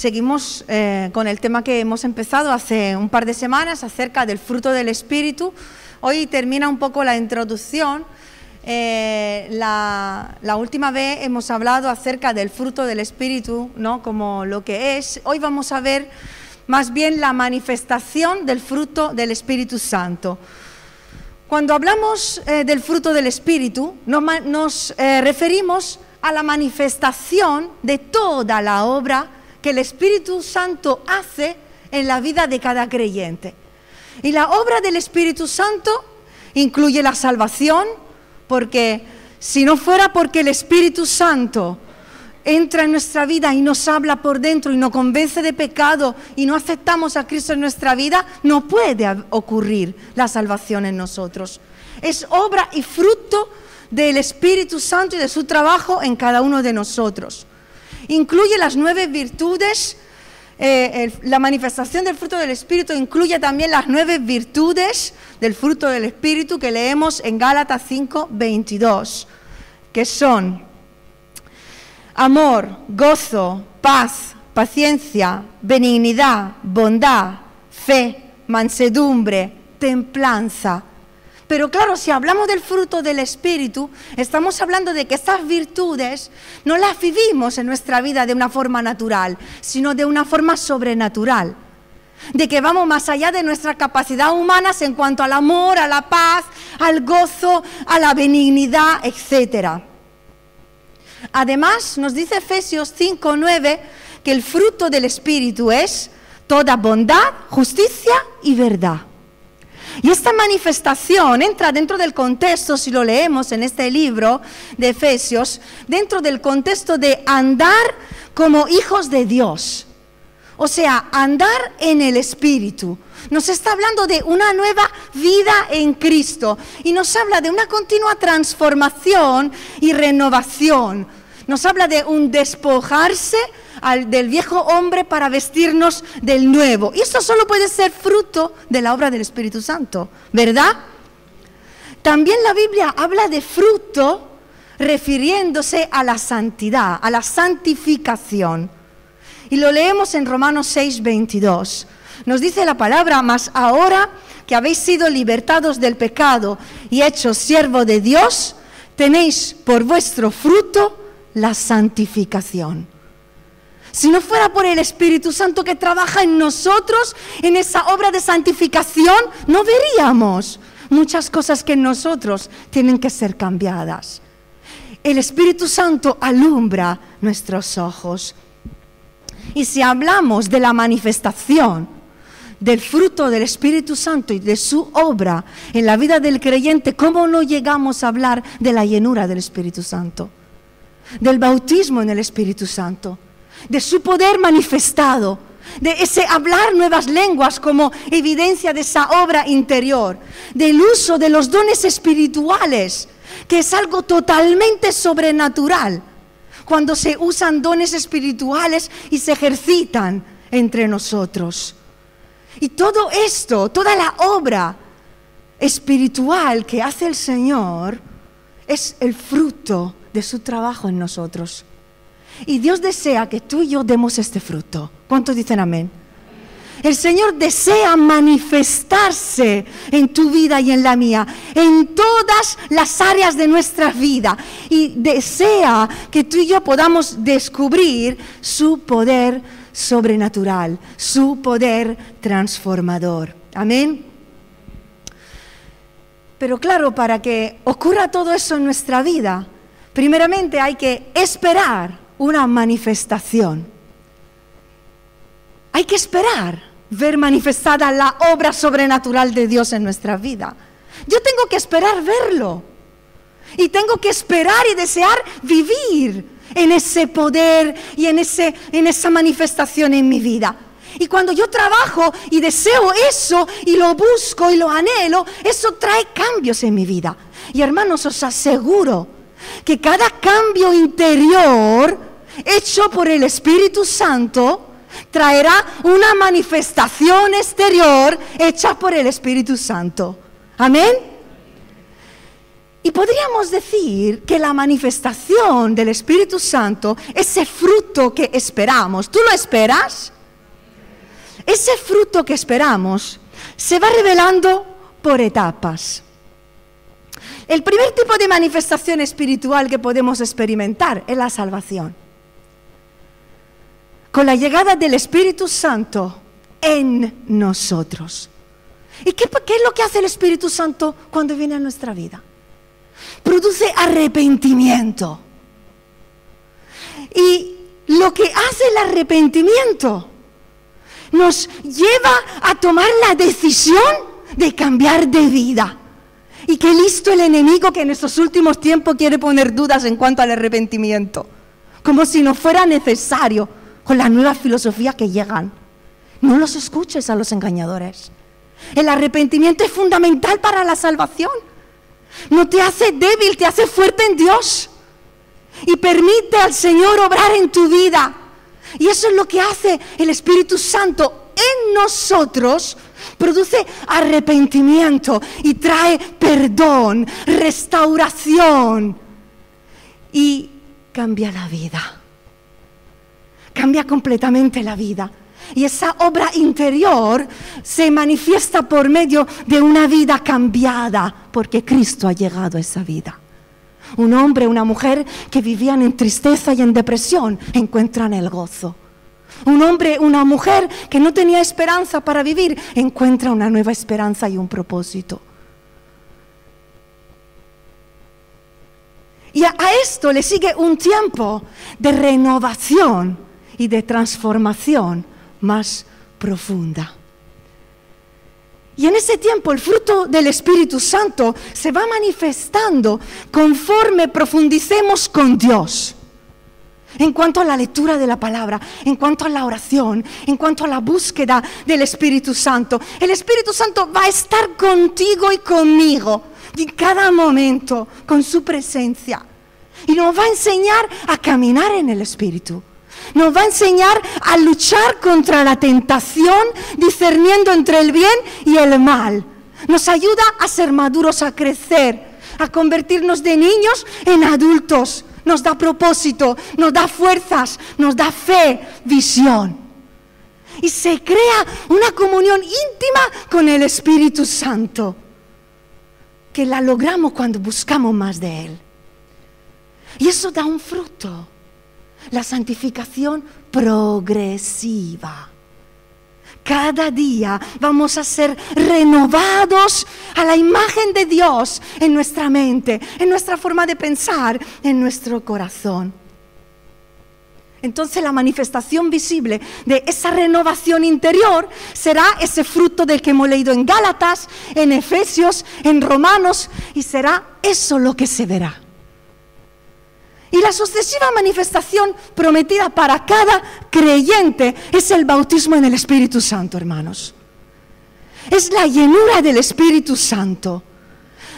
seguimos eh, con el tema que hemos empezado hace un par de semanas acerca del fruto del Espíritu. Hoy termina un poco la introducción. Eh, la, última vez hemos hablado acerca del fruto del Espíritu, ¿no? como lo que es. Hoy vamos a ver más bien la manifestación del fruto del Espíritu Santo. Cuando hablamos eh, del fruto del Espíritu, nos, nos referimos a la manifestación de toda la obra que el Espíritu Santo hace en la vida de cada creyente. Y la obra del Espíritu Santo incluye la salvación, porque si no fuera porque el Espíritu Santo entra en nuestra vida y nos habla por dentro y nos convence de pecado y no aceptamos a Cristo en nuestra vida, no puede ocurrir la salvación en nosotros. Es obra y fruto del Espíritu Santo y de su trabajo en cada uno de nosotros. Incluye las nueve virtudes, eh, la manifestación del fruto del Espíritu incluye también las nueve virtudes del fruto del Espíritu que leemos en Gálatas 5, 22, que son amor, gozo, paz, paciencia, benignidad, bondad, fe, mansedumbre, templanza. Pero claro, si hablamos del fruto del Espíritu, estamos hablando de que estas virtudes no las vivimos en nuestra vida de una forma natural, sino de una forma sobrenatural. De que vamos más allá de nuestra capacidad humana en cuanto al amor, a la paz, al gozo, a la benignidad, etc. Además, nos dice Efesios 5:9 que el fruto del Espíritu es toda bondad, justicia y verdad. Y esta manifestación entra dentro del contexto, si lo leemos en este libro de Efesios, dentro del contexto de andar como hijos de Dios. O sea, andar en el Espíritu. Nos está hablando de una nueva vida en Cristo y nos habla de una continua transformación y renovación. Nos habla de un despojarse del viejo hombre para vestirnos del nuevo. Y esto solo puede ser fruto de la obra del Espíritu Santo, ¿verdad? También la Biblia habla de fruto refiriéndose a la santidad, a la santificación. Y lo leemos en Romanos 6, 22. Nos dice la palabra, mas ahora que habéis sido libertados del pecado y hechos siervo de Dios, tenéis por vuestro fruto la santificación. Si no fuera por el Espíritu Santo que trabaja en nosotros, en esa obra de santificación, no veríamos muchas cosas que en nosotros tienen que ser cambiadas. El Espíritu Santo alumbra nuestros ojos. Y si hablamos de la manifestación del fruto del Espíritu Santo y de su obra en la vida del creyente, ¿cómo no llegamos a hablar de la llenura del Espíritu Santo? Del bautismo en el Espíritu Santo de su poder manifestado, de ese hablar nuevas lenguas como evidencia de esa obra interior, del uso de los dones espirituales, que es algo totalmente sobrenatural, cuando se usan dones espirituales y se ejercitan entre nosotros. Y todo esto, toda la obra espiritual que hace el Señor, es el fruto de su trabajo en nosotros. Y Dios desea que tú y yo demos este fruto. ¿Cuántos dicen amén? El Señor desea manifestarse en tu vida y en la mía, en todas las áreas de nuestra vida. Y desea que tú y yo podamos descubrir su poder sobrenatural, su poder transformador. Amén. Pero claro, para que ocurra todo eso en nuestra vida, primeramente hay que esperar una manifestación. Hay que esperar ver manifestada la obra sobrenatural de Dios en nuestra vida. Yo tengo que esperar verlo. Y tengo que esperar y desear vivir en ese poder y en, ese, en esa manifestación en mi vida. Y cuando yo trabajo y deseo eso y lo busco y lo anhelo, eso trae cambios en mi vida. Y hermanos, os aseguro que cada cambio interior hecho por el Espíritu Santo, traerá una manifestación exterior hecha por el Espíritu Santo. Amén. Y podríamos decir que la manifestación del Espíritu Santo, ese fruto que esperamos, ¿tú lo esperas? Ese fruto que esperamos se va revelando por etapas. El primer tipo de manifestación espiritual que podemos experimentar es la salvación. Con la llegada del Espíritu Santo en nosotros. ¿Y qué, es lo que hace el Espíritu Santo cuando viene a nuestra vida? produce arrepentimiento. Y lo que hace el arrepentimiento nos lleva a tomar la decisión de cambiar de vida. Y qué listo el enemigo que en estos últimos tiempos quiere poner dudas en cuanto al arrepentimiento. Como si no fuera necesario con las nuevas filosofías que llegan. No los escuches a los engañadores. El arrepentimiento es fundamental para la salvación. No te hace débil, te hace fuerte en Dios. Y permite al Señor obrar en tu vida. Y eso es lo que hace el Espíritu Santo en nosotros. Produce arrepentimiento y trae perdón, restauración. Y cambia la vida. Cambia completamente la vida. Y esa obra interior se manifiesta por medio de una vida cambiada, porque Cristo ha llegado a esa vida. Un hombre, una mujer que vivían en tristeza y en depresión, encuentran el gozo. Un hombre, una mujer que no tenía esperanza para vivir, encuentra una nueva esperanza y un propósito. Y a esto le sigue un tiempo de renovación y de transformación más profunda. Y en ese tiempo el fruto del Espíritu Santo se va manifestando conforme profundicemos con Dios. En cuanto a la lectura de la palabra, en cuanto a la oración, en cuanto a la búsqueda del Espíritu Santo. El Espíritu Santo va a estar contigo y conmigo en cada momento con su presencia. Y nos va a enseñar a caminar en el Espíritu. Nos va a enseñar a luchar contra la tentación, discerniendo entre el bien y el mal. Nos ayuda a ser maduros, a crecer, a convertirnos de niños en adultos. Nos da propósito, nos da fuerzas, nos da fe, visión. Y se crea una comunión íntima con el Espíritu Santo, que la logramos cuando buscamos más de Él. Y eso da un fruto la santificación progresiva. Cada día vamos a ser renovados a la imagen de Dios en nuestra mente, en nuestra forma de pensar, en nuestro corazón. Entonces la manifestación visible de esa renovación interior será ese fruto del que hemos leído en Gálatas, en Efesios, en Romanos, y será eso lo que se verá. Y la sucesiva manifestación prometida para cada creyente es el bautismo en el Espíritu Santo, hermanos. Es la llenura del Espíritu Santo.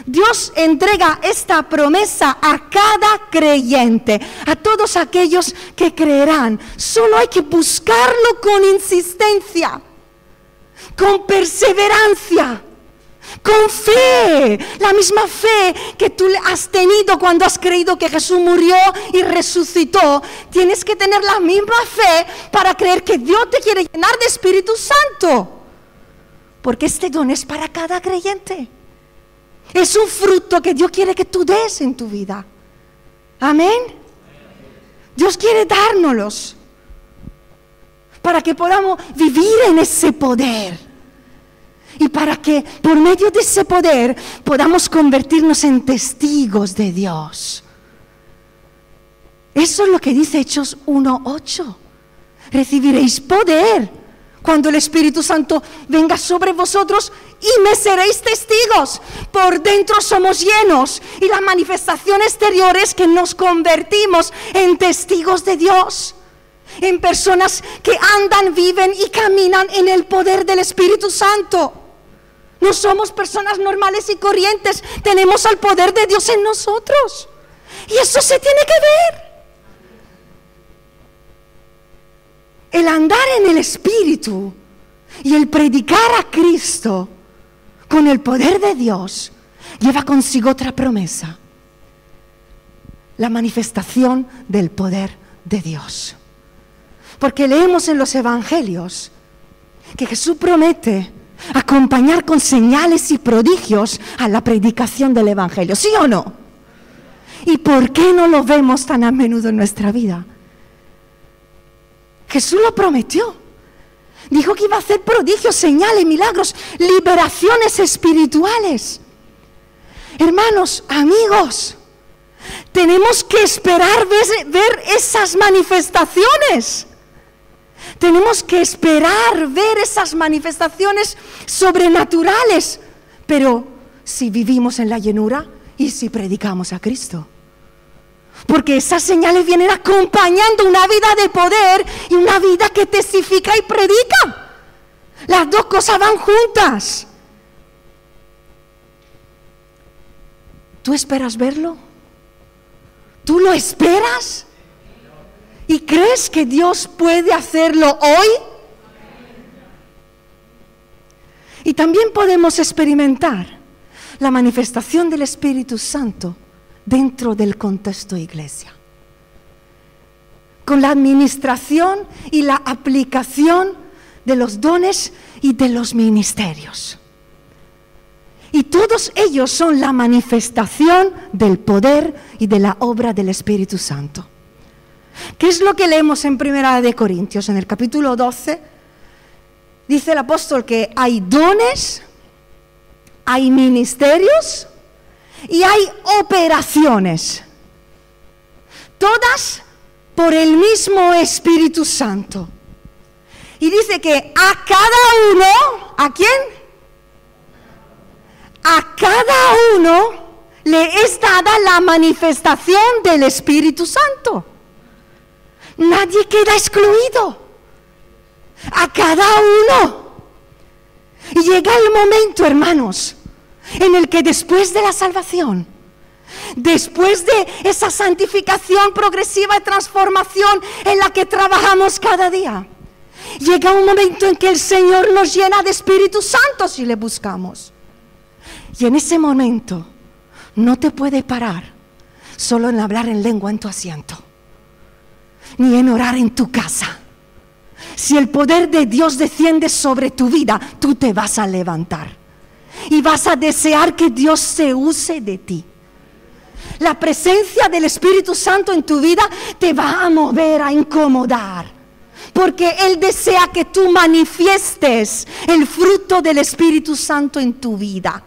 Dios entrega esta promesa a cada creyente, a todos aquellos que creerán. Solo hay que buscarlo con insistencia, con perseverancia con fe, la misma fe que tú has tenido cuando has creído que Jesús murió y resucitó. Tienes que tener la misma fe para creer que Dios te quiere llenar de Espíritu Santo. Porque este don es para cada creyente. Es un fruto que Dios quiere que tú des en tu vida. Amén. Dios quiere dárnoslos para que podamos vivir en ese poder y para que por medio de ese poder podamos convertirnos en testigos de Dios. Eso es lo que dice Hechos 1.8. Recibiréis poder cuando el Espíritu Santo venga sobre vosotros y me seréis testigos. Por dentro somos llenos y la manifestación exterior es que nos convertimos en testigos de Dios. En personas que andan, viven y caminan en el poder del Espíritu Santo. No somos personas normales y corrientes. Tenemos al poder de Dios en nosotros. Y eso se tiene que ver. El andar en el Espíritu y el predicar a Cristo con el poder de Dios lleva consigo otra promesa, la manifestación del poder de Dios. Porque leemos en los evangelios que Jesús promete acompañar con señales y prodigios a la predicación del evangelio, ¿sí o no? ¿Y por qué no lo vemos tan a menudo en nuestra vida? Jesús lo prometió. Dijo que iba a hacer prodigios, señales, milagros, liberaciones espirituales. Hermanos, amigos, tenemos que esperar ver, esas manifestaciones. Tenemos que esperar ver esas manifestaciones sobrenaturales. Pero si vivimos en la llenura y si predicamos a Cristo. Porque esas señales vienen acompañando una vida de poder y una vida que testifica y predica. Las dos cosas van juntas. ¿Tú esperas verlo? ¿Tú lo esperas? ¿Y crees que Dios puede hacerlo hoy? Y también podemos experimentar la manifestación del Espíritu Santo dentro del contexto iglesia. Con la administración y la aplicación de los dones y de los ministerios. Y todos ellos son la manifestación del poder y de la obra del Espíritu Santo. ¿Qué es lo que leemos en Primera de Corintios, en el capítulo 12? Dice el apóstol que hay dones, hay ministerios y hay operaciones. Todas por el mismo Espíritu Santo. Y dice que a cada uno, ¿a quién? a cada uno le es dada la manifestación del Espíritu Santo. Nadie queda excluido. A cada uno. Y llega el momento, hermanos, en el que después de la salvación, después de esa santificación progresiva y transformación en la que trabajamos cada día, llega un momento en que el Señor nos llena de Espíritu Santo si le buscamos. Y en ese momento no te puede parar solo en hablar en lengua en tu asiento, ni en orar en tu casa. Si el poder de Dios desciende sobre tu vida, tú te vas a levantar y vas a desear que Dios se use de ti. La presencia del Espíritu Santo en tu vida te va a mover, a incomodar. Porque Él desea que tú manifiestes el fruto del Espíritu Santo en tu vida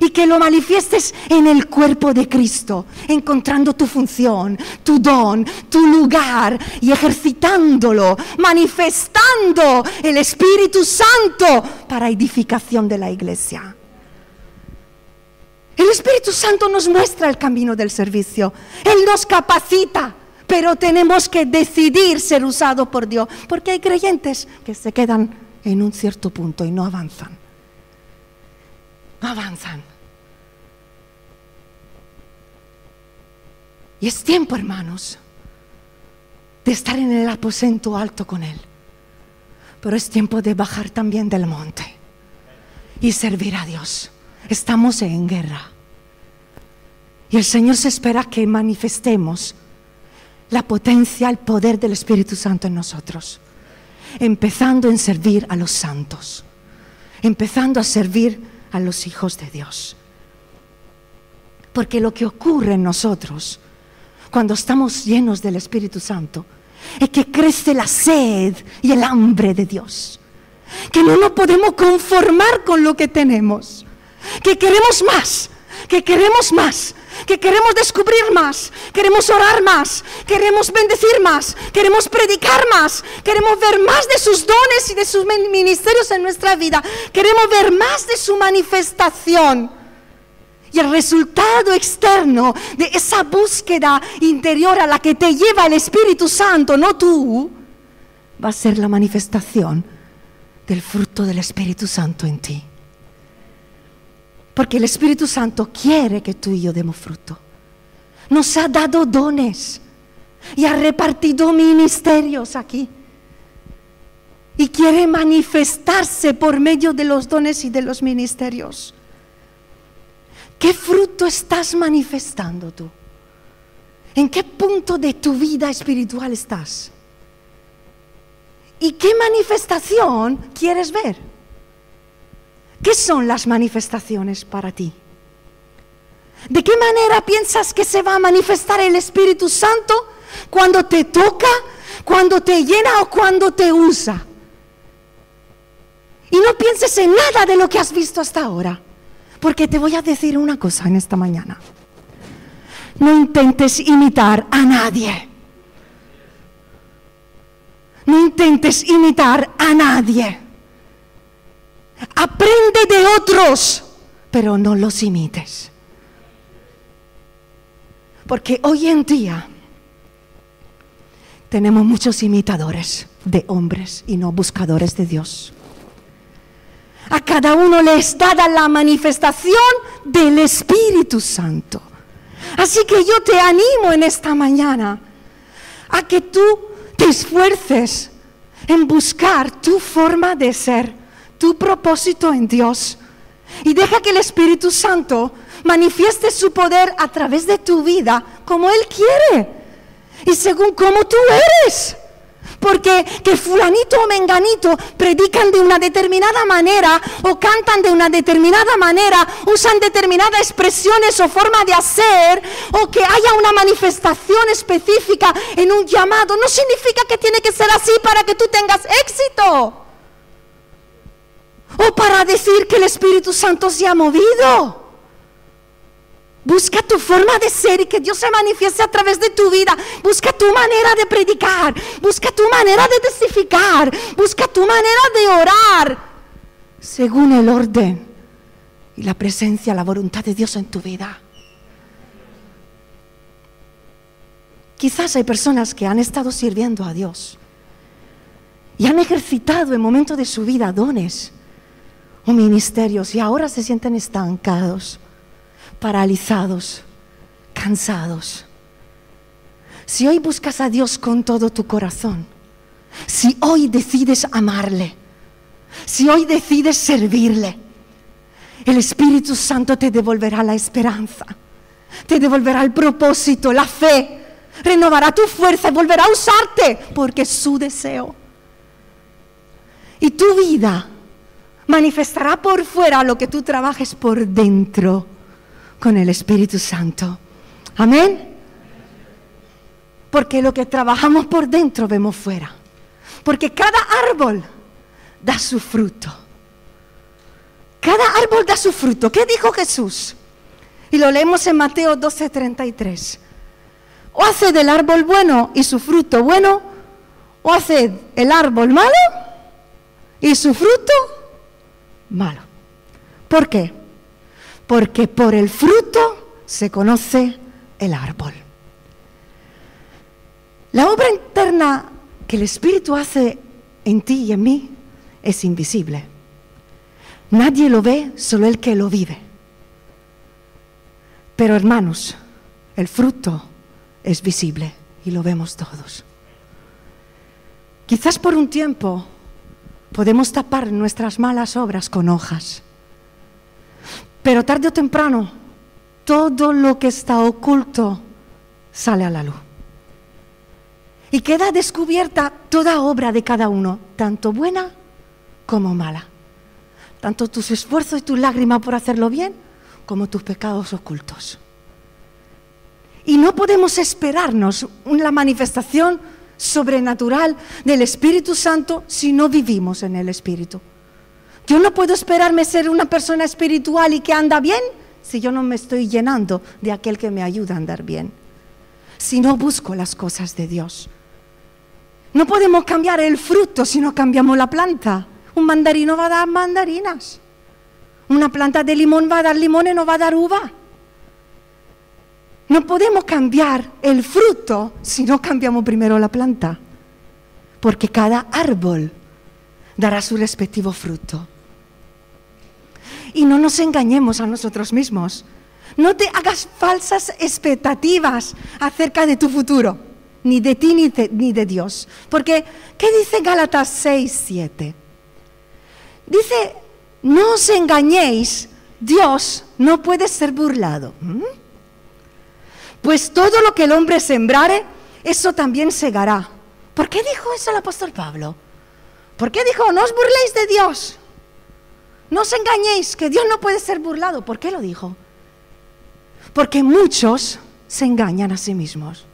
y que lo manifiestes en el cuerpo de Cristo, encontrando tu función, tu don, tu lugar y ejercitándolo, manifestando el Espíritu Santo para edificación de la iglesia. El Espíritu Santo nos muestra el camino del servicio, Él nos capacita, pero tenemos que decidir ser usados por Dios, porque hay creyentes que se quedan en un cierto punto y no avanzan no avanzan. Y es tiempo, hermanos, de estar en el aposento alto con Él. Pero es tiempo de bajar también del monte y servir a Dios. Estamos en guerra. Y el Señor se espera que manifestemos la potencia, el poder del Espíritu Santo en nosotros. Empezando en servir a los santos. Empezando a servir a los hijos de Dios. Porque lo que ocurre en nosotros cuando estamos llenos del Espíritu Santo es que crece la sed y el hambre de Dios. Que no nos podemos conformar con lo que tenemos. Que queremos más, que queremos más, que queremos descubrir más, queremos orar más, queremos bendecir más, queremos predicar más, queremos ver más de sus dones y de sus ministerios en nuestra vida, queremos ver más de su manifestación. Y el resultado externo de esa búsqueda interior a la que te lleva el Espíritu Santo, no tú, va a ser la manifestación del fruto del Espíritu Santo en ti. Porque el Espíritu Santo quiere que tú y yo demos fruto. Nos ha dado dones y ha repartido ministerios aquí. Y quiere manifestarse por medio de los dones y de los ministerios. ¿Qué fruto estás manifestando tú? ¿En qué punto de tu vida espiritual estás? ¿Y qué manifestación quieres ver? ¿Qué son las manifestaciones para ti? ¿De qué manera piensas que se va a manifestar el Espíritu Santo cuando te toca, cuando te llena o cuando te usa? Y no pienses en nada de lo que has visto hasta ahora, porque te voy a decir una cosa en esta mañana. No intentes imitar a nadie. No intentes imitar a nadie. Aprende de otros, pero no los imites. Porque hoy en día tenemos muchos imitadores de hombres y no buscadores de Dios. A cada uno le es dada la manifestación del Espíritu Santo. Así que yo te animo en esta mañana a que tú te esfuerces en buscar tu forma de ser, tu propósito en Dios. Y deja que el Espíritu Santo manifieste su poder a través de tu vida como Él quiere y según cómo tú eres. Porque que fulanito o menganito predican de una determinada manera o cantan de una determinada manera, usan determinadas expresiones o forma de hacer o que haya una manifestación específica en un llamado, no significa que tiene que ser así para que tú tengas éxito. O para decir que el Espíritu Santo se ha movido. Busca tu forma de ser y que Dios se manifieste a través de tu vida. Busca tu manera de predicar. Busca tu manera de testificar. Busca tu manera de orar. Según el orden y la presencia, la voluntad de Dios en tu vida. Quizás hay personas que han estado sirviendo a Dios y han ejercitado en momentos de su vida dones o ministerios y ahora se sienten estancados paralizados, cansados. Si hoy buscas a Dios con todo tu corazón, si hoy decides amarle, si hoy decides servirle, el Espíritu Santo te devolverá la esperanza, te devolverá el propósito, la fe, renovará tu fuerza y volverá a usarte porque es su deseo. Y tu vida manifestará por fuera lo que tú trabajes por dentro con el Espíritu Santo. Amén. Porque lo que trabajamos por dentro vemos fuera. Porque cada árbol da su fruto. Cada árbol da su fruto. ¿Qué dijo Jesús? Y lo leemos en Mateo 12:33. O hace del árbol bueno y su fruto bueno, o hace el árbol malo y su fruto malo. ¿Por qué? porque por el fruto se conoce el árbol. La obra interna que el Espíritu hace en ti y en mí es invisible. Nadie lo ve, solo el que lo vive. Pero hermanos, el fruto es visible y lo vemos todos. Quizás por un tiempo podemos tapar nuestras malas obras con hojas pero tarde o temprano, todo lo que está oculto sale a la luz. Y queda descubierta toda obra de cada uno, tanto buena como mala. Tanto tus esfuerzos y tus lágrimas por hacerlo bien, como tus pecados ocultos. Y no podemos esperarnos una manifestación sobrenatural del Espíritu Santo si no vivimos en el Espíritu. Yo no puedo esperarme ser una persona espiritual y que anda bien si yo no me estoy llenando de aquel que me ayuda a andar bien. Si no busco las cosas de Dios. No podemos cambiar el fruto si no cambiamos la planta. Un mandarino va a dar mandarinas. Una planta de limón va a dar limón y no va a dar uva. No podemos cambiar el fruto si no cambiamos primero la planta. Porque cada árbol dará su respectivo fruto. Y no nos engañemos a nosotros mismos. No te hagas falsas expectativas acerca de tu futuro, ni de ti ni de, Dios. Porque, ¿qué dice Gálatas 6, 7? Dice, no os engañéis Dios no puede ser burlado. ¿Mm? Pues todo lo que el hombre sembrare, eso también segará. ¿Por qué dijo eso el apóstol Pablo? ¿Por qué dijo, no os burléis de Dios? No os engañéis, que Dios no puede ser burlado. ¿Por qué lo dijo? Porque muchos se engañan a sí mismos,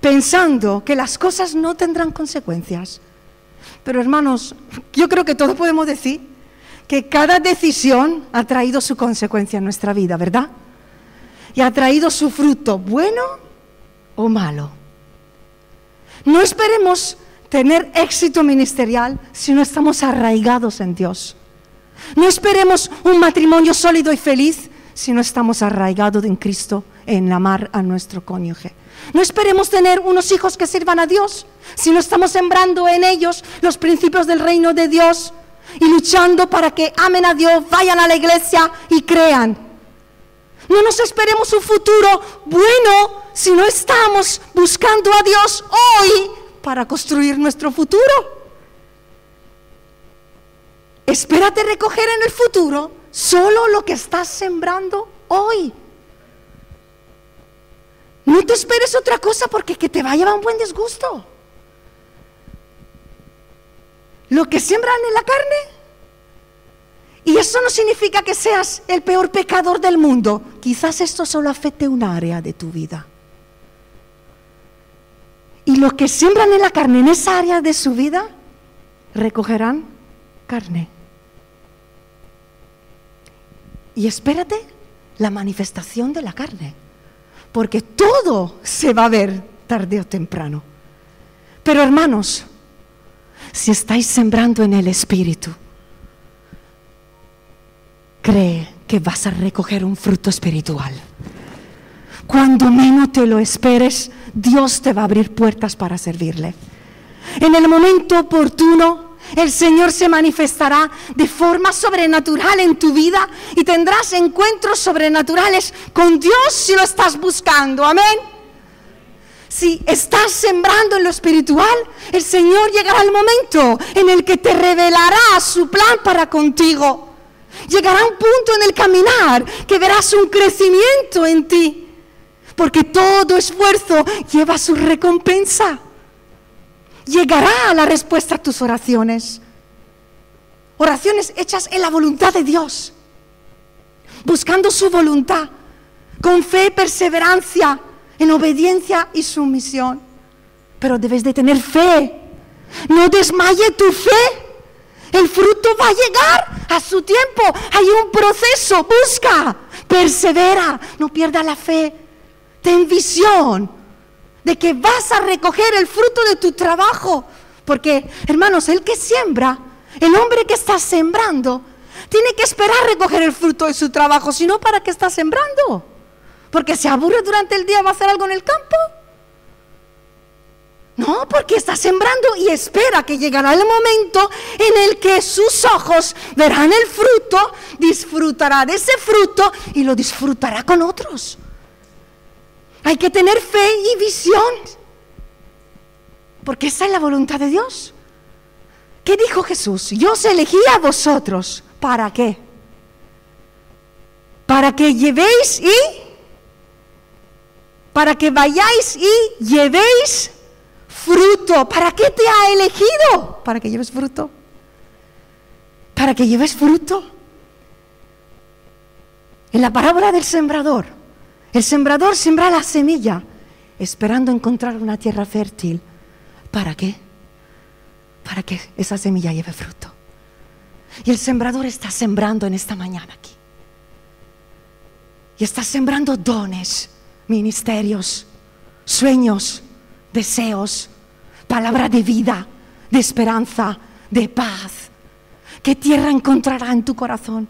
pensando que las cosas no tendrán consecuencias. Pero hermanos, yo creo que todos podemos decir que cada decisión ha traído su consecuencia en nuestra vida, ¿verdad? Y ha traído su fruto, bueno o malo. No esperemos tener éxito ministerial si no estamos arraigados en Dios. No esperemos un matrimonio sólido y feliz si no estamos arraigados en Cristo en amar a nuestro cónyuge. No esperemos tener unos hijos que sirvan a Dios si no estamos sembrando en ellos los principios del reino de Dios y luchando para que amen a Dios, vayan a la iglesia y crean. No nos esperemos un futuro bueno si no estamos buscando a Dios hoy para construir nuestro futuro. Espérate recoger en el futuro solo lo que estás sembrando hoy. No te esperes otra cosa porque que te va a llevar un buen disgusto. Lo que siembran en la carne. Y eso no significa que seas el peor pecador del mundo. Quizás esto solo afecte un área de tu vida. Y lo que siembran en la carne, en esa área de su vida, recogerán carne. Y espérate la manifestación de la carne, porque todo se va a ver tarde o temprano. Pero hermanos, si estáis sembrando en el Espíritu, cree que vas a recoger un fruto espiritual. Cuando menos te lo esperes, Dios te va a abrir puertas para servirle. En el momento oportuno, el Señor se manifestará de forma sobrenatural en tu vida y tendrás encuentros sobrenaturales con Dios si lo estás buscando. Amén. Si estás sembrando en lo espiritual, el Señor llegará al momento en el que te revelará su plan para contigo. Llegará un punto en el caminar que verás un crecimiento en ti, porque todo esfuerzo lleva su recompensa llegará la respuesta a tus oraciones. Oraciones hechas en la voluntad de Dios, buscando su voluntad, con fe, perseverancia, en obediencia y sumisión. Pero debes de tener fe. No desmaye tu fe. El fruto va a llegar a su tiempo. Hay un proceso. Busca, persevera, no pierda la fe. Ten visión de que vas a recoger el fruto de tu trabajo. Porque, hermanos, el que siembra, el hombre que está sembrando, tiene que esperar recoger el fruto de su trabajo, si no, ¿para qué está sembrando? Porque se aburre durante el día, va a hacer algo en el campo. No, porque está sembrando y espera que llegará el momento en el que sus ojos verán el fruto, disfrutará de ese fruto y lo disfrutará con otros. Hay que tener fe y visión. Porque esa es la voluntad de Dios. ¿Qué dijo Jesús? Yo os elegí a vosotros. ¿Para qué? Para que llevéis y... Para que vayáis y llevéis fruto. ¿Para qué te ha elegido? Para que lleves fruto. Para que lleves fruto. En la parábola del sembrador, el sembrador siembra la semilla esperando encontrar una tierra fértil. ¿Para qué? Para que esa semilla lleve fruto. Y el sembrador está sembrando en esta mañana aquí. Y está sembrando dones, ministerios, sueños, deseos, palabra de vida, de esperanza, de paz. ¿Qué tierra encontrará en tu corazón?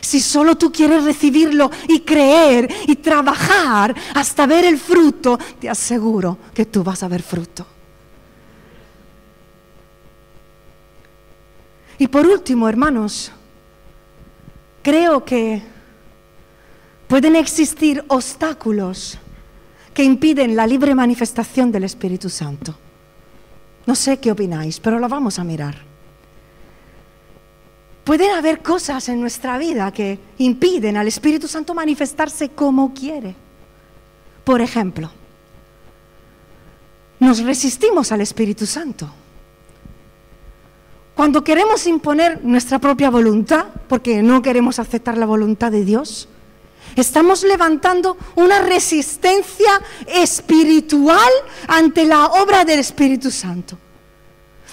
Si solo tú quieres recibirlo y creer y trabajar hasta ver el fruto, te aseguro que tú vas a ver fruto. Y por último, hermanos, creo que pueden existir obstáculos que impiden la libre manifestación del Espíritu Santo. No sé qué opináis, pero lo vamos a mirar pueden haber cosas en nuestra vida que impiden al Espíritu Santo manifestarse como quiere. Por ejemplo, nos resistimos al Espíritu Santo. Cuando queremos imponer nuestra propia voluntad, porque no queremos aceptar la voluntad de Dios, estamos levantando una resistencia espiritual ante la obra del Espíritu Santo.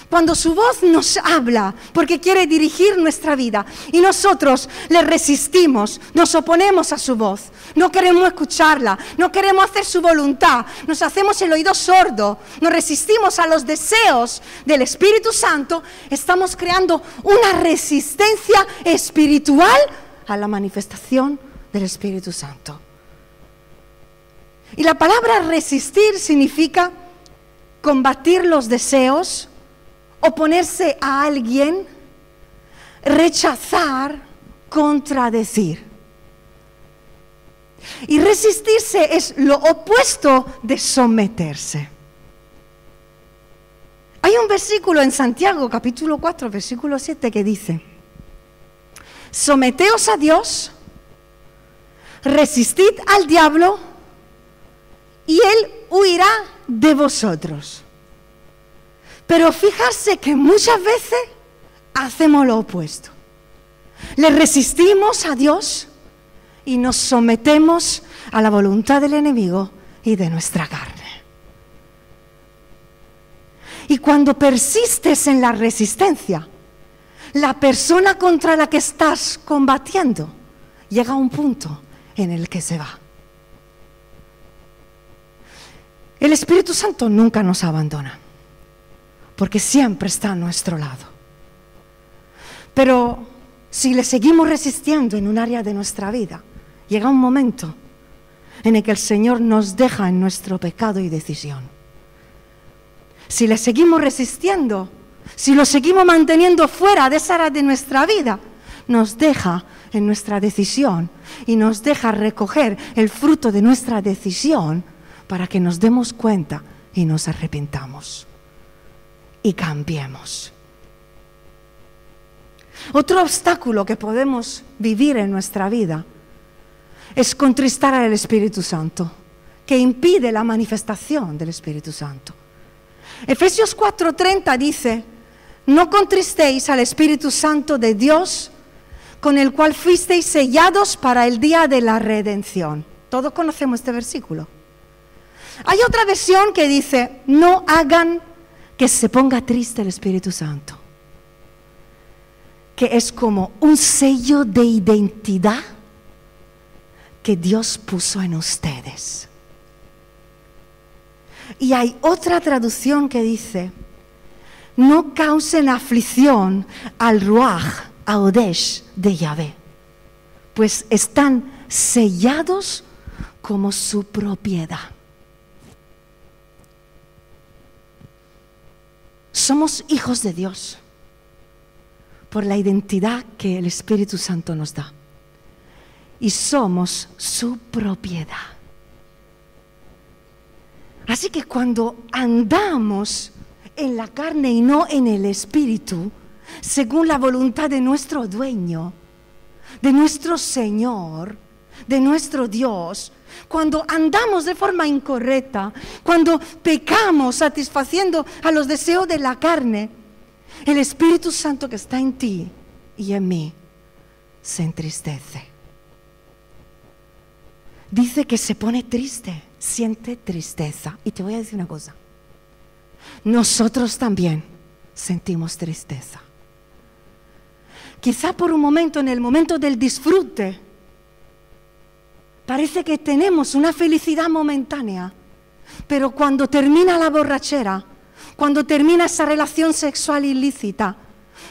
Cuando su voz nos habla porque quiere dirigir nuestra vida y nosotros le resistimos, nos oponemos a su voz, no queremos escucharla, no queremos hacer su voluntad, nos hacemos el oído sordo, nos resistimos a los deseos del Espíritu Santo, estamos creando una resistencia espiritual a la manifestación del Espíritu Santo. Y la palabra resistir significa combatir los deseos, oponerse a alguien, rechazar, contradecir. Y resistirse es lo opuesto de someterse. Hay un versículo en Santiago, capítulo 4, versículo 7, que dice, someteos a Dios, resistid al diablo y él huirá de vosotros. Pero fijarse que muchas veces hacemos lo opuesto. Le resistimos a Dios y nos sometemos a la voluntad del enemigo y de nuestra carne. Y cuando persistes en la resistencia, la persona contra la que estás combatiendo llega a un punto en el que se va. El Espíritu Santo nunca nos abandona porque siempre está a nuestro lado. Pero si le seguimos resistiendo en un área de nuestra vida, llega un momento en el que el Señor nos deja en nuestro pecado y decisión. Si le seguimos resistiendo, si lo seguimos manteniendo fuera de esa área de nuestra vida, nos deja en nuestra decisión y nos deja recoger el fruto de nuestra decisión para que nos demos cuenta y nos arrepentamos y cambiemos. Otro obstáculo que podemos vivir en nuestra vida es contristar al Espíritu Santo, que impide la manifestación del Espíritu Santo. Efesios 4:30 dice, no contristéis al Espíritu Santo de Dios, con el cual fuisteis sellados para el día de la redención. Todos conocemos este versículo. Hay otra versión que dice, no hagan que se ponga triste el Espíritu Santo, que es como un sello de identidad que Dios puso en ustedes. Y hay otra traducción que dice, no causen aflicción al Ruach, a Odesh de Yahvé, pues están sellados como su propiedad. Somos hijos de Dios por la identidad que el Espíritu Santo nos da. Y somos su propiedad. Así que cuando andamos en la carne y no en el Espíritu, según la voluntad de nuestro dueño, de nuestro Señor, de nuestro Dios, cuando andamos de forma incorrecta, cuando pecamos satisfaciendo a los deseos de la carne, el Espíritu Santo que está en ti y en mí se entristece. Dice que se pone triste, siente tristeza. Y te voy a decir una cosa. Nosotros también sentimos tristeza. Quizá por un momento, en el momento del disfrute, Parece que tenemos una felicidad momentánea, pero cuando termina la borrachera, cuando termina esa relación sexual ilícita,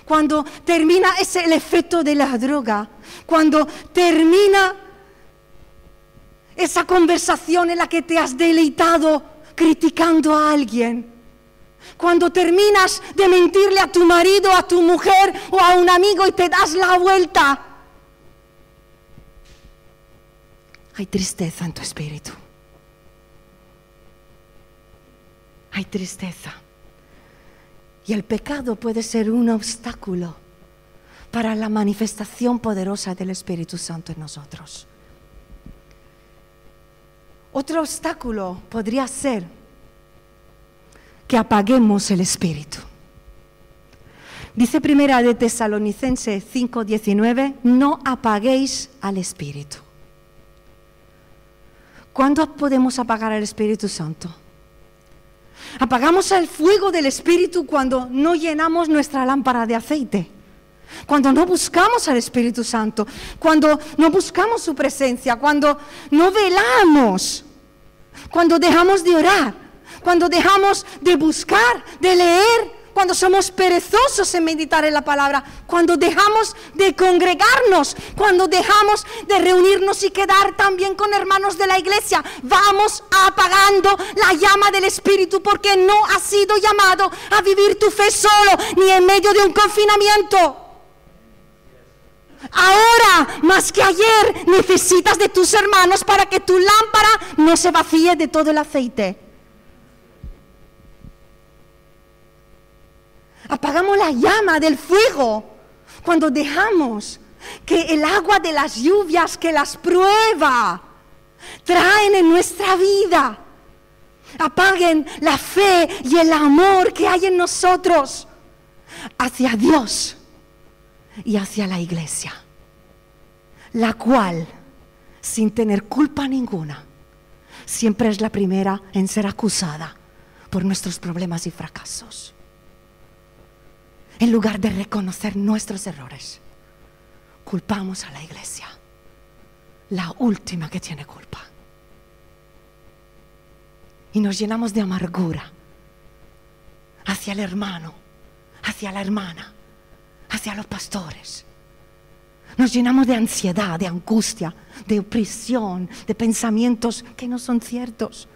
cuando termina ese el efecto de la droga, cuando termina esa conversación en la que te has deleitado criticando a alguien, cuando terminas de mentirle a tu marido, a tu mujer o a un amigo y te das la vuelta hay tristeza en tu espíritu. Hay tristeza. Y el pecado puede ser un obstáculo para la manifestación poderosa del Espíritu Santo en nosotros. Otro obstáculo podría ser que apaguemos el Espíritu. Dice primera de Tesalonicense 5:19, no apaguéis al Espíritu. ¿Cuándo podemos apagar al Espíritu Santo? Apagamos el fuego del Espíritu cuando no llenamos nuestra lámpara de aceite. Cuando no buscamos al Espíritu Santo, cuando no buscamos su presencia, cuando no velamos, cuando dejamos de orar, cuando dejamos de buscar, de leer, cuando somos perezosos en meditar en la palabra, cuando dejamos de congregarnos, cuando dejamos de reunirnos y quedar también con hermanos de la iglesia, vamos apagando la llama del Espíritu porque no has sido llamado a vivir tu fe solo ni en medio de un confinamiento. Ahora, más que ayer, necesitas de tus hermanos para que tu lámpara no se vacíe de todo el aceite. Apagamos la llama del fuego cuando dejamos que el agua de las lluvias que las prueba traen en nuestra vida. Apaguen la fe y el amor que hay en nosotros hacia Dios y hacia la iglesia, la cual, sin tener culpa ninguna, siempre es la primera en ser acusada por nuestros problemas y fracasos en lugar de reconocer nuestros errores, culpamos a la iglesia, la última que tiene culpa. Y nos llenamos de amargura hacia el hermano, hacia la hermana, hacia los pastores. Nos llenamos de ansiedad, de angustia, de opresión, de pensamientos que no son ciertos.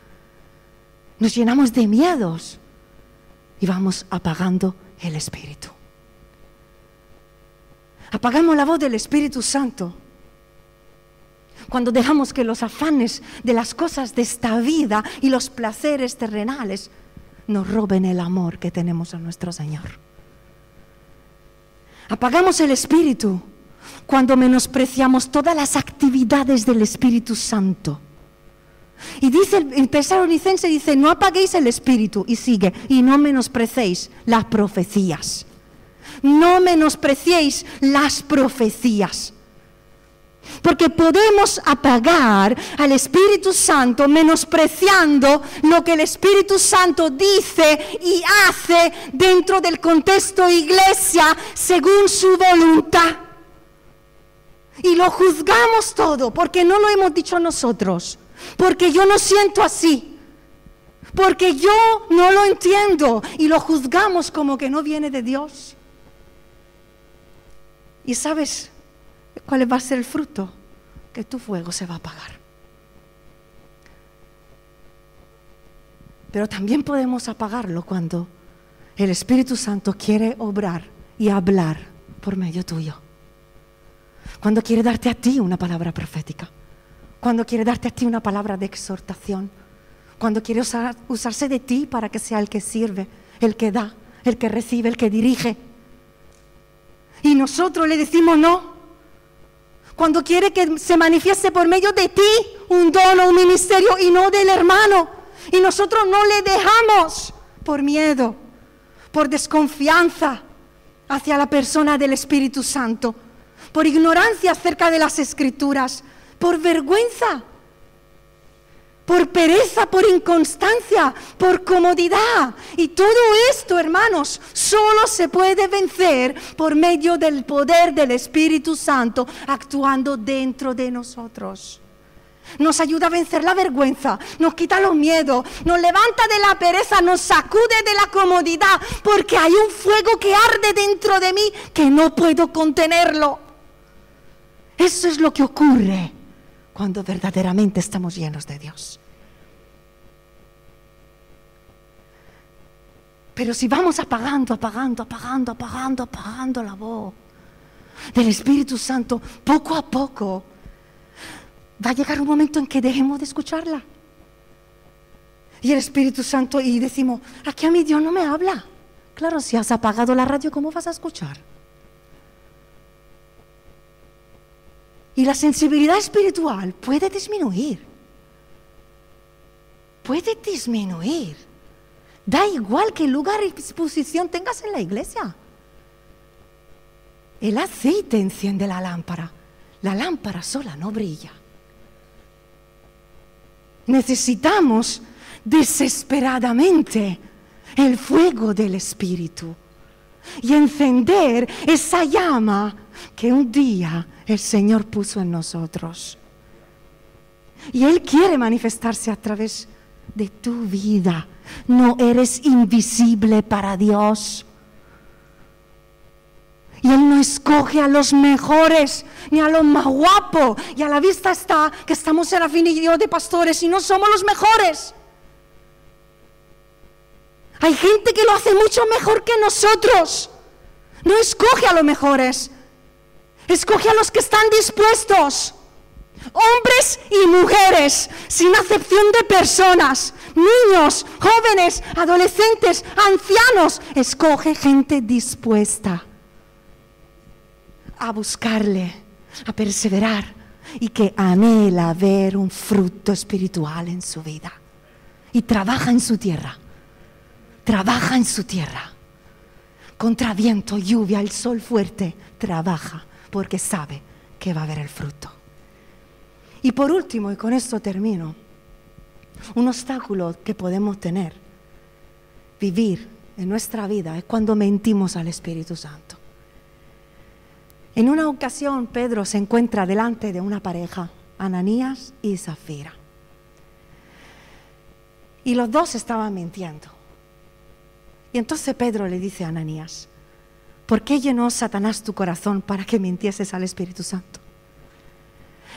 Nos llenamos de miedos y vamos apagando el Espíritu. Apagamos la voz del Espíritu Santo cuando dejamos que los afanes de las cosas de esta vida y los placeres terrenales nos roben el amor que tenemos a nuestro Señor. Apagamos el Espíritu cuando menospreciamos todas las actividades del Espíritu Santo. Y dice el Tesalonicense dice, "No apaguéis el espíritu" y sigue, "y no menosprecéis las profecías." No menospreciéis las profecías. Porque podemos apagar al Espíritu Santo menospreciando lo que el Espíritu Santo dice y hace dentro del contexto iglesia según su voluntad. Y lo juzgamos todo porque no lo hemos dicho nosotros, porque yo no siento así, porque yo no lo entiendo y lo juzgamos como que no viene de Dios. ¿Y sabes cuál va a ser el fruto? Que tu fuego se va a apagar. Pero también podemos apagarlo cuando el Espíritu Santo quiere obrar y hablar por medio tuyo. Cuando quiere darte a ti una palabra profética. Cuando quiere darte a ti una palabra de exhortación. Cuando quiere usarse de ti para que sea el que sirve, el que da, el que recibe, el que dirige y nosotros le decimos no. Cuando quiere que se manifieste por medio de ti un don o un ministerio y no del hermano. Y nosotros no le dejamos por miedo, por desconfianza hacia la persona del Espíritu Santo, por ignorancia acerca de las escrituras, por vergüenza por pereza, por inconstancia, por comodidad. Y todo esto, hermanos, solo se puede vencer por medio del poder del Espíritu Santo actuando dentro de nosotros. Nos ayuda a vencer la vergüenza, nos quita los miedos, nos levanta de la pereza, nos sacude de la comodidad, porque hay un fuego que arde dentro de mí que no puedo contenerlo. Eso es lo que ocurre cuando verdaderamente estamos llenos de Dios. Pero si vamos apagando, apagando, apagando, apagando, apagando la voz del Espíritu Santo, poco a poco, va a llegar un momento en que dejemos de escucharla. Y el Espíritu Santo, y decimos, aquí a mí Dios no me habla. Claro, si has apagado la radio, ¿cómo vas a escuchar? Y la sensibilidad espiritual puede disminuir. Puede disminuir. Da igual qué lugar y posición tengas en la iglesia. El aceite enciende la lámpara. La lámpara sola no brilla. Necesitamos desesperadamente el fuego del Espíritu y encender esa llama que un día el Señor puso en nosotros. Y Él quiere manifestarse a través de tu vida. No eres invisible para Dios. Y Él no escoge a los mejores, ni a los más guapos. Y a la vista está que estamos en la yo de pastores y no somos los mejores. Hay gente que lo hace mucho mejor que nosotros. No escoge a los mejores. Escoge a los que están dispuestos. Hombres y mujeres, sin acepción de personas, niños, jóvenes, adolescentes, ancianos. Escoge gente dispuesta a buscarle, a perseverar y que anhela ver un fruto espiritual en su vida. Y trabaja en su tierra, trabaja en su tierra. Contra viento, lluvia, el sol fuerte, trabaja porque sabe que va a haber el fruto. Y por último, y con esto termino, un obstáculo que podemos tener, vivir en nuestra vida, es cuando mentimos al Espíritu Santo. En una ocasión Pedro se encuentra delante de una pareja, Ananías y Zafira. Y los dos estaban mintiendo. Y entonces Pedro le dice a Ananías, ¿por qué llenó Satanás tu corazón para que mintieses al Espíritu Santo?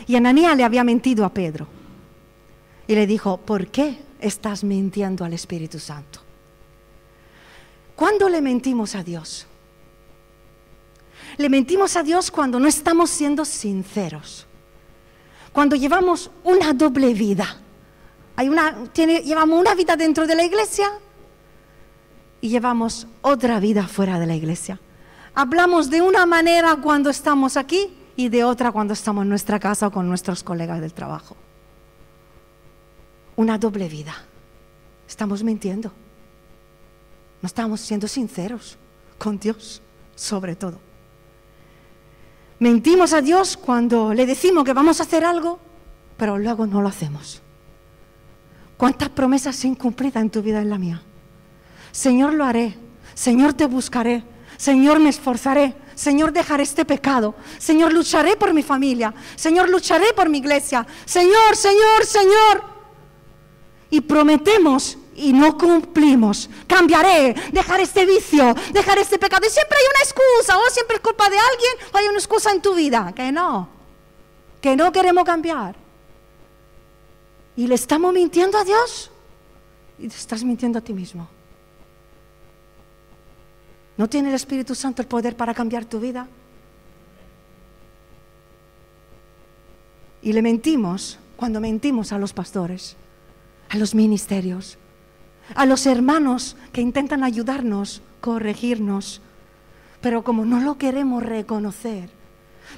Y Ananías le había mentido a Pedro. Y le dijo, ¿por qué estás mintiendo al Espíritu Santo? ¿Cuándo le mentimos a Dios? Le mentimos a Dios cuando no estamos siendo sinceros. Cuando llevamos una doble vida. Hay una, llevamos una vida dentro de la iglesia y llevamos otra vida fuera de la iglesia. Hablamos de una manera cuando estamos aquí y de otra cuando estamos en nuestra casa o con nuestros colegas del trabajo. Una doble vida. Estamos mintiendo. No estamos siendo sinceros con Dios, sobre todo. Mentimos a Dios cuando le decimos que vamos a hacer algo, pero luego no lo hacemos. ¿Cuántas promesas incumplidas en tu vida y en la mía? Señor, lo haré. Señor, te buscaré. Señor, me esforzaré. Señor, dejaré este pecado. Señor, lucharé por mi familia. Señor, lucharé por mi iglesia. Señor, Señor, Señor. Y prometemos y no cumplimos. Cambiaré, dejar este vicio, dejar este pecado. Y siempre hay una excusa, o siempre es culpa de alguien, o hay una excusa en tu vida. Que no, que no queremos cambiar. Y le estamos mintiendo a Dios y te estás mintiendo a ti mismo. ¿No tiene el Espíritu Santo el poder para cambiar tu vida? Y le mentimos cuando mentimos a los pastores, a los ministerios, a los hermanos que intentan ayudarnos, corregirnos, pero como no lo queremos reconocer,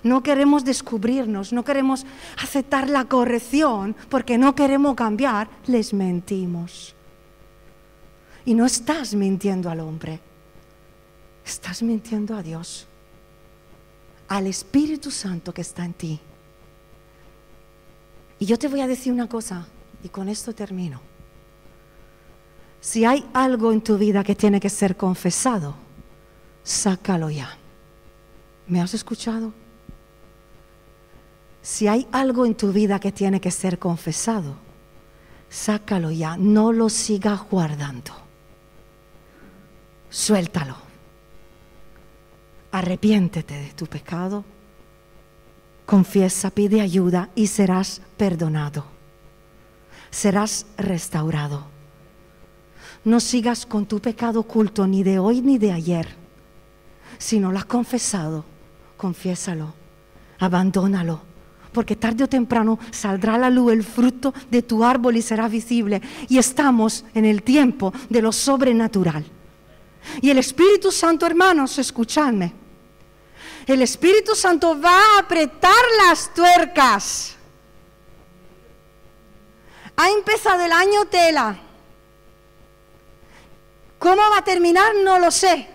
no queremos descubrirnos, no queremos aceptar la corrección porque no queremos cambiar, les mentimos. Y no estás mintiendo al hombre, estás mintiendo a Dios, al Espíritu Santo que está en ti. Y yo te voy a decir una cosa, y con esto termino. Si hay algo en tu vida que tiene que ser confesado, sácalo ya. ¿Me has escuchado? Si hay algo en tu vida que tiene que ser confesado, sácalo ya. No lo sigas guardando. Suéltalo. Arrepiéntete de tu pecado. Confiesa, pide ayuda y serás perdonado. Serás restaurado. No sigas con tu pecado oculto ni de hoy ni de ayer. Si no lo has confesado, confiésalo, abandónalo, porque tarde o temprano saldrá a la luz el fruto de tu árbol y será visible. Y estamos en el tiempo de lo sobrenatural. Y el Espíritu Santo, hermanos, escuchadme, El Espíritu Santo va a apretar las tuercas. Ha empezado el año tela. ¿Cómo va a terminar? No lo sé.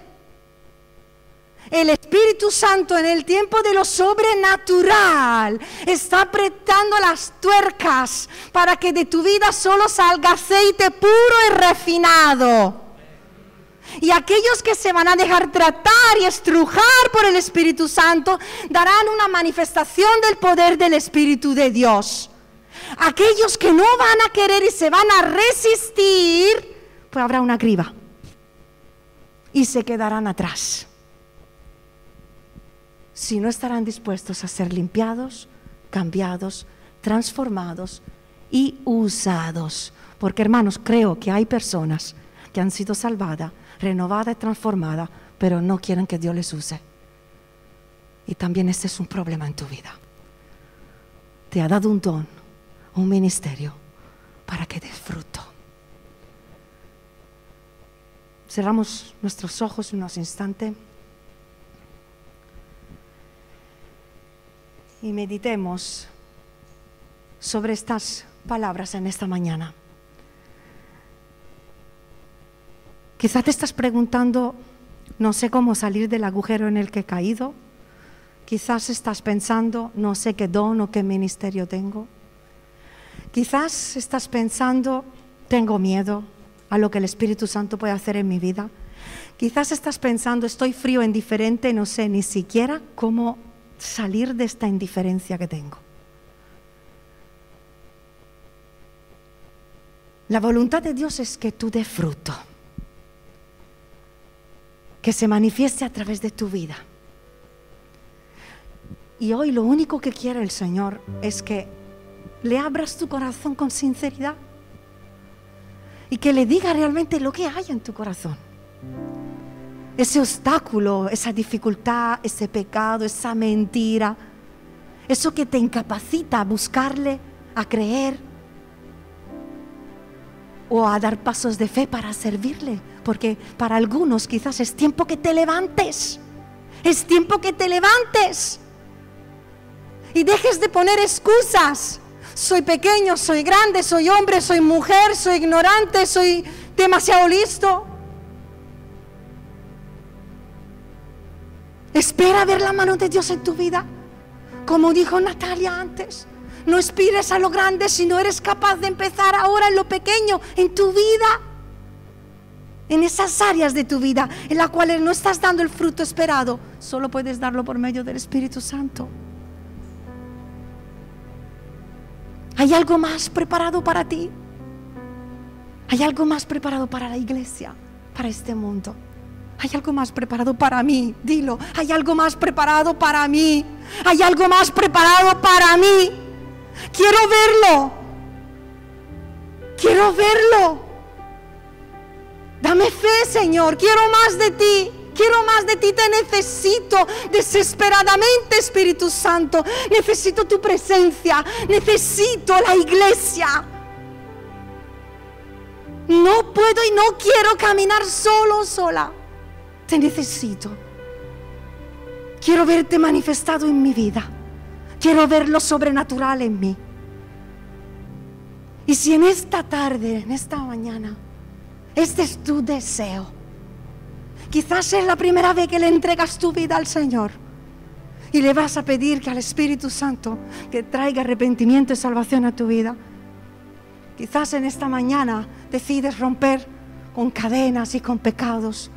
El Espíritu Santo en el tiempo de lo sobrenatural está apretando las tuercas para que de tu vida solo salga aceite puro y refinado. Y aquellos que se van a dejar tratar y estrujar por el Espíritu Santo darán una manifestación del poder del Espíritu de Dios. Aquellos que no van a querer y se van a resistir, pues habrá una criba. Y se quedarán atrás si no estarán dispuestos a ser limpiados, cambiados, transformados y usados. Porque hermanos, creo que hay personas que han sido salvadas, renovadas y transformadas, pero no quieren que Dios les use. Y también ese es un problema en tu vida. Te ha dado un don, un ministerio, para que des fruto. Cerramos nuestros ojos unos instantes. y meditemos sobre estas palabras en esta mañana. Quizás te estás preguntando, no sé cómo salir del agujero en el que he caído. Quizás estás pensando, no sé qué don o qué ministerio tengo. Quizás estás pensando, tengo miedo a lo que el Espíritu Santo puede hacer en mi vida. Quizás estás pensando, estoy frío, indiferente, no sé ni siquiera cómo salir de esta indiferencia que tengo. La voluntad de Dios es que tú des fruto, que se manifieste a través de tu vida. Y hoy lo único que quiere el Señor es que le abras tu corazón con sinceridad y que le diga realmente lo que hay en tu corazón ese obstáculo, esa dificultad, ese pecado, esa mentira, eso que te incapacita a buscarle, a creer o a dar pasos de fe para servirle. Porque para algunos quizás es tiempo que te levantes, es tiempo que te levantes y dejes de poner excusas. Soy pequeño, soy grande, soy hombre, soy mujer, soy ignorante, soy demasiado listo. Espera ver la mano de Dios en tu vida. Como dijo Natalia antes, no aspires a lo grande si no eres capaz de empezar ahora en lo pequeño, en tu vida. En esas áreas de tu vida en las cuales no estás dando el fruto esperado, solo puedes darlo por medio del Espíritu Santo. ¿Hay algo más preparado para ti? ¿Hay algo más preparado para la iglesia, para este mundo? Hay algo más preparado para mí, dilo. Hay algo más preparado para mí. Hay algo más preparado para mí. Quiero verlo. Quiero verlo. Dame fe, Señor. Quiero más de ti. Quiero más de ti, te necesito desesperadamente, Espíritu Santo. Necesito tu presencia, necesito la iglesia. No puedo y no quiero caminar solo, sola. Te necesito. Quiero verte manifestado en mi vida. Quiero ver lo sobrenatural en mí. Y si en esta tarde, en esta mañana, este es tu deseo, quizás es la primera vez que le entregas tu vida al Señor y le vas a pedir que al Espíritu Santo que traiga arrepentimiento y salvación a tu vida. Quizás en esta mañana decides romper con cadenas y con pecados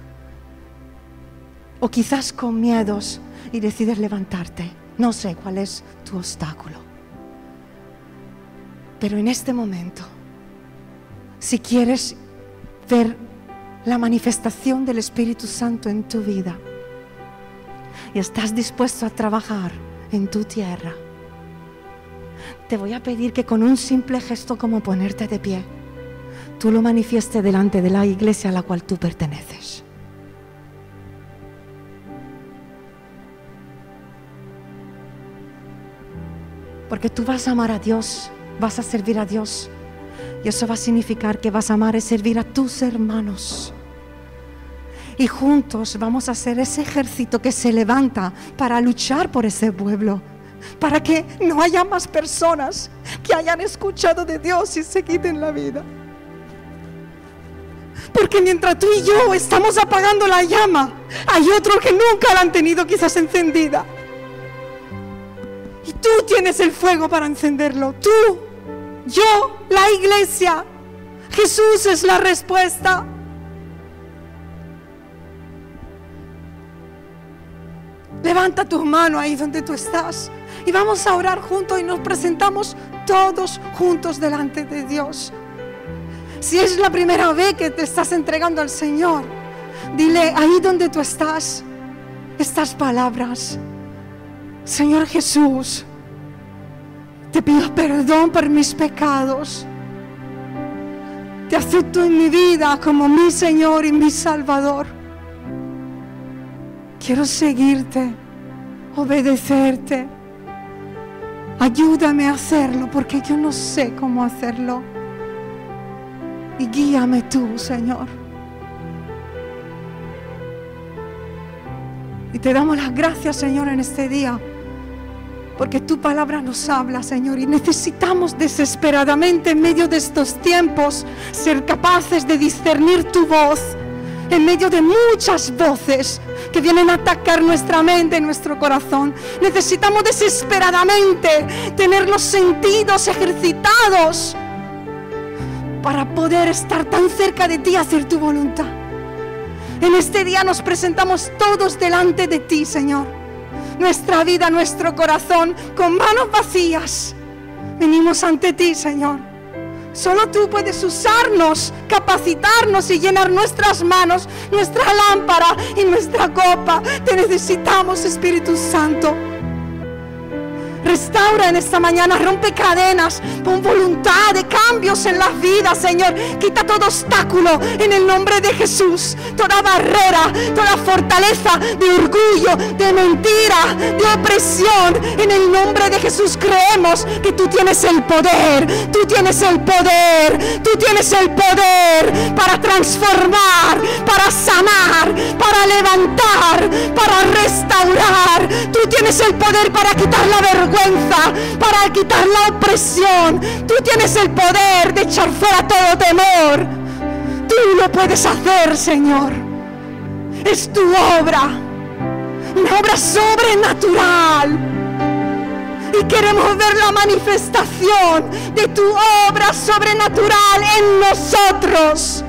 o quizás con miedos y decides levantarte. No sé cuál es tu obstáculo. Pero en este momento, si quieres ver la manifestación del Espíritu Santo en tu vida y estás dispuesto a trabajar en tu tierra, te voy a pedir que con un simple gesto como ponerte de pie, tú lo manifiestes delante de la iglesia a la cual tú perteneces. Porque tú vas a amar a Dios, vas a servir a Dios. Y eso va a significar que vas a amar y servir a tus hermanos. Y juntos vamos a hacer ese ejército que se levanta para luchar por ese pueblo. Para que no haya más personas que hayan escuchado de Dios y se quiten la vida. Porque mientras tú y yo estamos apagando la llama, hay otros que nunca la han tenido quizás encendida. Y tú tienes el fuego para encenderlo. Tú, yo, la iglesia. Jesús es la respuesta. Levanta tu mano ahí donde tú estás y vamos a orar juntos y nos presentamos todos juntos delante de Dios. Si es la primera vez que te estás entregando al Señor, dile ahí donde tú estás estas palabras. Señor Jesús, te pido perdón por mis pecados. Te acepto en mi vida como mi Señor y mi Salvador. Quiero seguirte, obedecerte. Ayúdame a hacerlo porque yo no sé cómo hacerlo. Y guíame tú, Señor. Y te damos las gracias, Señor, en este día. Porque tu palabra nos habla, Señor, y necesitamos desesperadamente en medio de estos tiempos ser capaces de discernir tu voz en medio de muchas voces que vienen a atacar nuestra mente, nuestro corazón. Necesitamos desesperadamente tener los sentidos ejercitados para poder estar tan cerca de ti y hacer tu voluntad. En este día nos presentamos todos delante de ti, Señor. Nuestra vida, nuestro corazón, con manos vacías. Venimos ante ti, Señor Solo tú puedes usarnos, capacitarnos y llenar nuestras manos, nuestra lámpara y nuestra copa. Te necesitamos, Espíritu Santo. Restaura en esta mañana, rompe cadenas, pon voluntad de cambios en las vidas, Señor. Quita todo obstáculo en el nombre de Jesús. Toda barrera, toda fortaleza de orgullo, de mentira, de opresión. En el nombre de Jesús creemos que tú tienes el poder. Tú tienes el poder. Tú tienes el poder para transformar, para sanar, para levantar, para restaurar. Tú tienes el poder para quitar la para quitar la opresión. Tú tienes el poder de echar fuera todo temor. Tú lo puedes hacer, Señor. Es tu obra, una obra sobrenatural. Y queremos ver la manifestación de tu obra sobrenatural en nosotros.